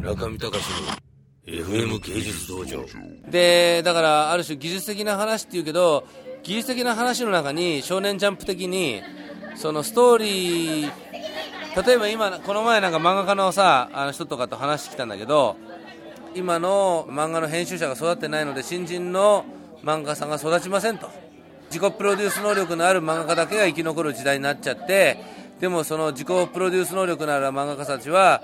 中見隆の FM 芸術道場。でだからある種技術的な話っていうけど技術的な話の中に少年ジャンプ的にそのストーリー例えば今この前なんか漫画家のさあの人とかと話してきたんだけど今の漫画の編集者が育ってないので新人の漫画家さんが育ちませんと。自己プロデュース能力のある漫画家だけが生き残る時代になっちゃってでもその自己プロデュース能力のある漫画家たちは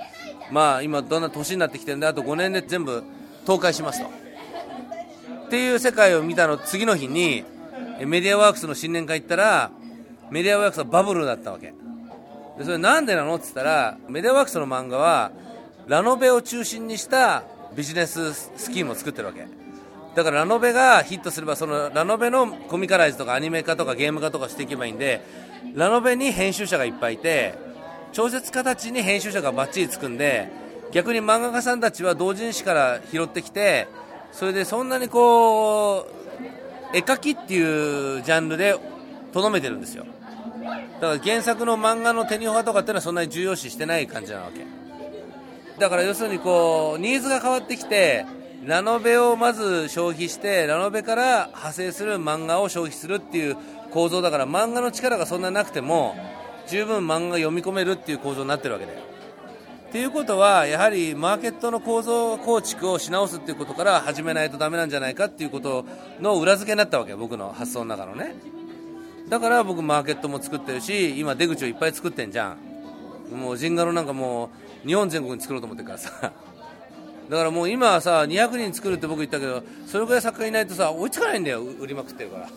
まあ今どんな年になってきてるんであと5年で全部倒壊しますと。っていう世界を見たの次の日にメディアワークスの新年会行ったらメディアワークスはバブルだったわけ。でそれなんでなの？って言ったらメディアワークスの漫画はラノベを中心にしたビジネススキームを作ってるわけ。だからラノベがヒットすればそのラノベのコミカライズとかアニメ化とかゲーム化とかしていけばいいんでラノベに編集者がいっぱいいて小説家たちに編集者がバッチリつくんで逆に漫画家さんたちは同人誌から拾ってきてそれでそんなにこう絵描きっていうジャンルでとどめてるんですよ。だから原作の漫画の手に派とかっていうのはそんなに重要視してない感じなわけ。だから要するにこうニーズが変わってきてラノベをまず消費してラノベから派生する漫画を消費するっていう構造だから漫画の力がそんななくても十分漫画読み込めるっていう構造になってるわけだよ。っていうことはやはりマーケットの構造構築をし直すっていうことから始めないとダメなんじゃないかっていうことの裏付けになったわけ僕の発想の中のね。だから僕マーケットも作ってるし今出口をいっぱい作ってんじゃん。もうジンガロなんかもう日本全国に作ろうと思ってるからさ。だからもう今はさ200人作るって僕言ったけどそれぐらい作家いないとさ追いつかないんだよ売りまくってるから。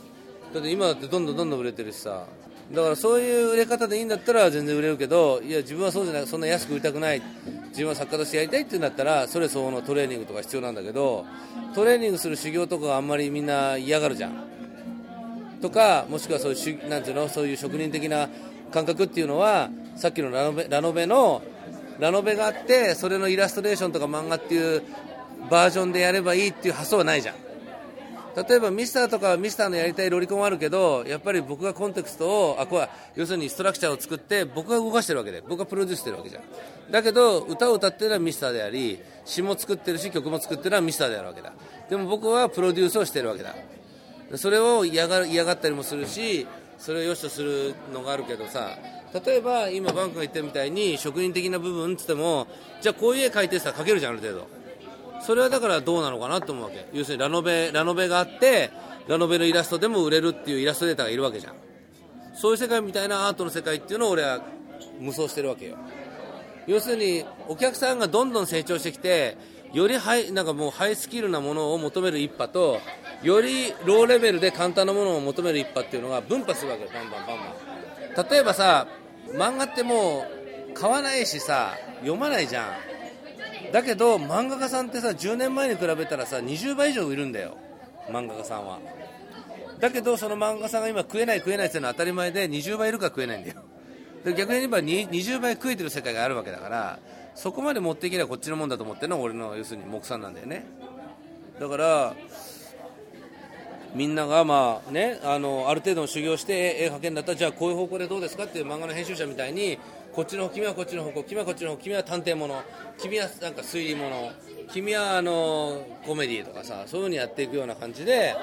だって今だってどんどんどんどん売れてるしさ。だからそういう売れ方でいいんだったら全然売れるけどいや自分はそうじゃないそんな安く売りたくない。自分は作家としてやりたいって言うんだったらそれ相応のトレーニングとか必要なんだけどトレーニングする修行とかあんまりみんな嫌がるじゃん。とかもしくはそういうなんていうのそういう職人的な感覚っていうのはさっきのラノベラノベのラノベがあってそれのイラストレーションとか漫画っていうバージョンでやればいいっていう発想はないじゃん。例えばミスターとかミスターのやりたいロリコンはあるけどやっぱり僕がコンテクストをあこれは要するにストラクチャーを作って僕が動かしてるわけで僕がプロデュースしてるわけじゃん。だけど歌を歌ってるのはミスターであり詩も作ってるし曲も作ってるのはミスターであるわけだ。でも僕はプロデュースをしてるわけだ。それを嫌が嫌がったりもするしそれを良しとするのがあるけどさ例えば今バンクが言ってるみたいに職人的な部分っつってもじゃあこういう絵描いてさ描けるじゃんある程度。それはだからどうなのかなと思うわけ。要するにラノベラノベがあってラノベのイラストでも売れるっていうイラストデータがいるわけじゃん。そういう世界みたいなアートの世界っていうのを俺は無双してるわけよ。要するにお客さんがどんどん成長してきてよりハイなんかもうハイスキルなものを求める一派とよりローレベルで簡単なものを求める一派っていうのが分派するわけよ。バンバンバンバン。例えばさ漫画ってもう買わないしさ読まないじゃん。だけど漫画家さんってさ10年前に比べたらさ20倍以上いるんだよ。漫画家さんは。だけどその漫画家さんが今食えない食えないっていうのは当たり前で20倍いるから食えないんだよ。で逆に言えば20倍食えてる世界があるわけだからそこまで持っていけばこっちのもんだと思ってるのが俺の要するに目算なんだよね。だからみんながまあねあのある程度の修行して絵描けるんだったらじゃあこういう方向でどうですかっていう漫画の編集者みたいにこっちの方君はこっちの方向君はこっちの方君は探偵もの君はなんか推理もの君はあのコメディとかさそういうふうにやっていくような感じで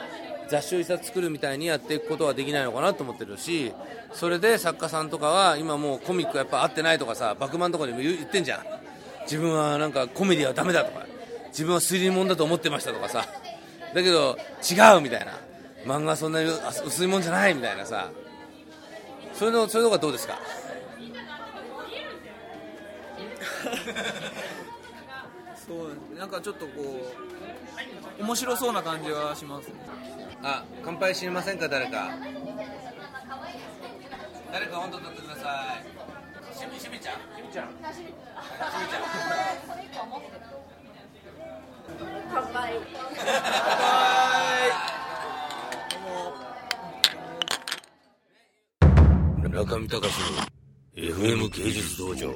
雑誌を一冊作るみたいにやっていくことはできないのかなと思ってるしそれで作家さんとかは今もうコミックやっぱ合ってないとかさバクマンとかにも言ってんじゃん。自分はなんかコメディはダメだとか自分は推理もんだと思ってましたとかさだけど違うみたいな。漫画はそんなに薄いもんじゃないみたいなさ。それのそういうのがどうですか？そうなんかちょっとこう面白そうな感じはしますね。あ乾杯しませんか？誰か。誰か温度取ってください。しみしみちゃん？しみちゃん。しみちゃん中見隆の FM 芸術道場。